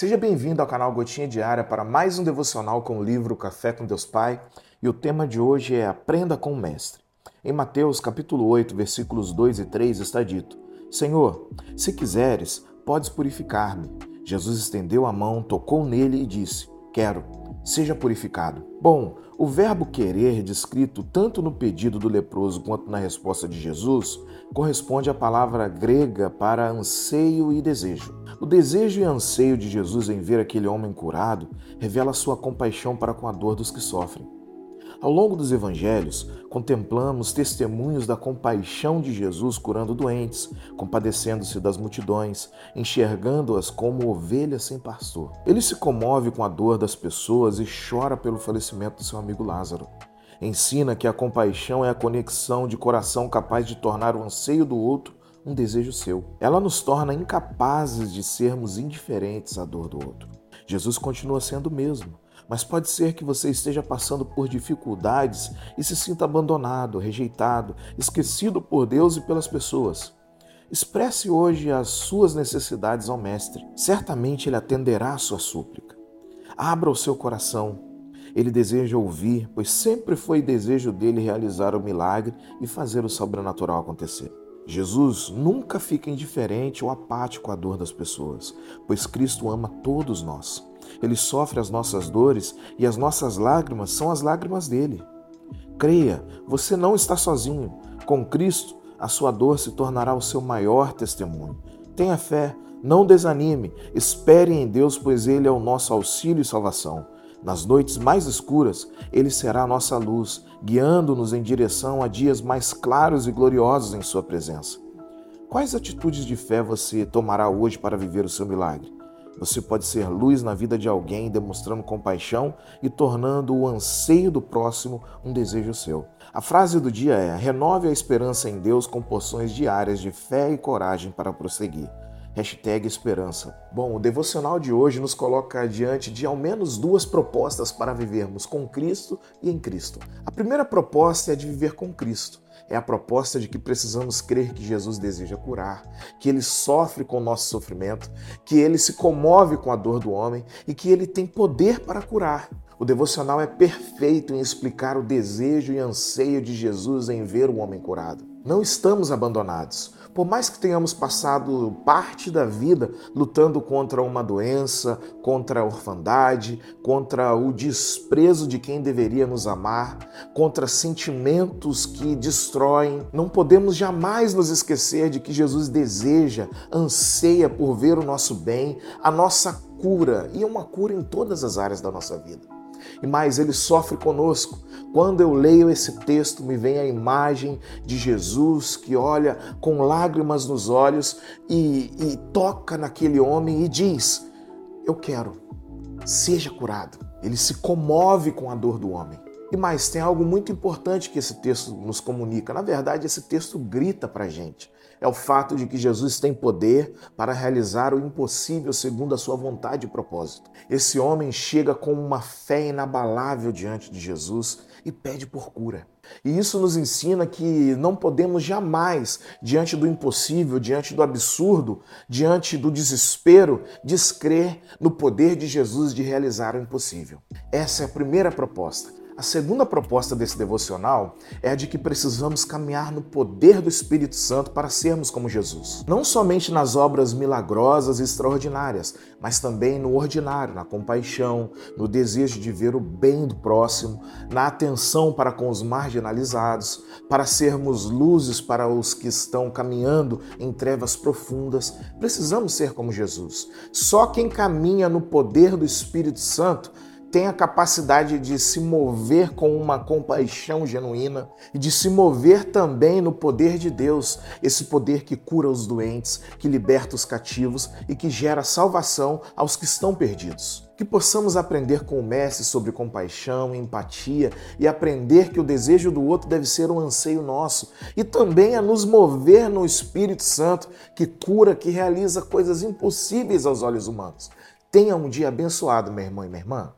Seja bem-vindo ao canal Gotinha Diária para mais um devocional com o livro Café com Deus Pai. E o tema de hoje é Aprenda com o Mestre. Em Mateus capítulo 8, versículos 2 e 3 está dito: Senhor, se quiseres, podes purificar-me. Jesus estendeu a mão, tocou nele e disse: Quero, seja purificado. Bom, o verbo querer, descrito tanto no pedido do leproso quanto na resposta de Jesus, corresponde à palavra grega para anseio e desejo. O desejo e anseio de Jesus em ver aquele homem curado revela sua compaixão para com a dor dos que sofrem. Ao longo dos evangelhos, contemplamos testemunhos da compaixão de Jesus curando doentes, compadecendo-se das multidões, enxergando-as como ovelhas sem pastor. Ele se comove com a dor das pessoas e chora pelo falecimento do seu amigo Lázaro. Ensina que a compaixão é a conexão de coração capaz de tornar o anseio do outro um desejo seu. Ela nos torna incapazes de sermos indiferentes à dor do outro. Jesus continua sendo o mesmo mas pode ser que você esteja passando por dificuldades e se sinta abandonado, rejeitado, esquecido por Deus e pelas pessoas. Expresse hoje as suas necessidades ao Mestre. Certamente Ele atenderá a sua súplica. Abra o seu coração. Ele deseja ouvir, pois sempre foi desejo dele realizar o milagre e fazer o sobrenatural acontecer. Jesus nunca fica indiferente ou apático à dor das pessoas, pois Cristo ama todos nós. Ele sofre as nossas dores e as nossas lágrimas são as lágrimas dele. Creia, você não está sozinho. Com Cristo, a sua dor se tornará o seu maior testemunho. Tenha fé, não desanime, espere em Deus, pois Ele é o nosso auxílio e salvação. Nas noites mais escuras, Ele será a nossa luz, guiando-nos em direção a dias mais claros e gloriosos em Sua presença. Quais atitudes de fé você tomará hoje para viver o seu milagre? Você pode ser luz na vida de alguém, demonstrando compaixão e tornando o anseio do próximo um desejo seu. A frase do dia é: renove a esperança em Deus com porções diárias de fé e coragem para prosseguir. Hashtag esperança. Bom, o devocional de hoje nos coloca diante de ao menos duas propostas para vivermos com Cristo e em Cristo. A primeira proposta é de viver com Cristo. É a proposta de que precisamos crer que Jesus deseja curar, que ele sofre com o nosso sofrimento, que ele se comove com a dor do homem e que ele tem poder para curar. O devocional é perfeito em explicar o desejo e anseio de Jesus em ver o homem curado. Não estamos abandonados. Por mais que tenhamos passado parte da vida lutando contra uma doença, contra a orfandade, contra o desprezo de quem deveria nos amar, contra sentimentos que destroem, não podemos jamais nos esquecer de que Jesus deseja, anseia por ver o nosso bem, a nossa cura e uma cura em todas as áreas da nossa vida e mais, ele sofre conosco. Quando eu leio esse texto, me vem a imagem de Jesus que olha com lágrimas nos olhos e, e toca naquele homem e diz: Eu quero, seja curado. Ele se comove com a dor do homem. E mais, tem algo muito importante que esse texto nos comunica. Na verdade, esse texto grita para a gente. É o fato de que Jesus tem poder para realizar o impossível segundo a sua vontade e propósito. Esse homem chega com uma fé inabalável diante de Jesus e pede por cura. E isso nos ensina que não podemos jamais, diante do impossível, diante do absurdo, diante do desespero, descrer no poder de Jesus de realizar o impossível. Essa é a primeira proposta. A segunda proposta desse devocional é a de que precisamos caminhar no poder do Espírito Santo para sermos como Jesus. Não somente nas obras milagrosas e extraordinárias, mas também no ordinário, na compaixão, no desejo de ver o bem do próximo, na atenção para com os marginalizados, para sermos luzes para os que estão caminhando em trevas profundas. Precisamos ser como Jesus. Só quem caminha no poder do Espírito Santo tem a capacidade de se mover com uma compaixão genuína e de se mover também no poder de Deus, esse poder que cura os doentes, que liberta os cativos e que gera salvação aos que estão perdidos. Que possamos aprender com o Mestre sobre compaixão, empatia e aprender que o desejo do outro deve ser um anseio nosso e também a nos mover no Espírito Santo que cura, que realiza coisas impossíveis aos olhos humanos. Tenha um dia abençoado, meu irmão e minha irmã.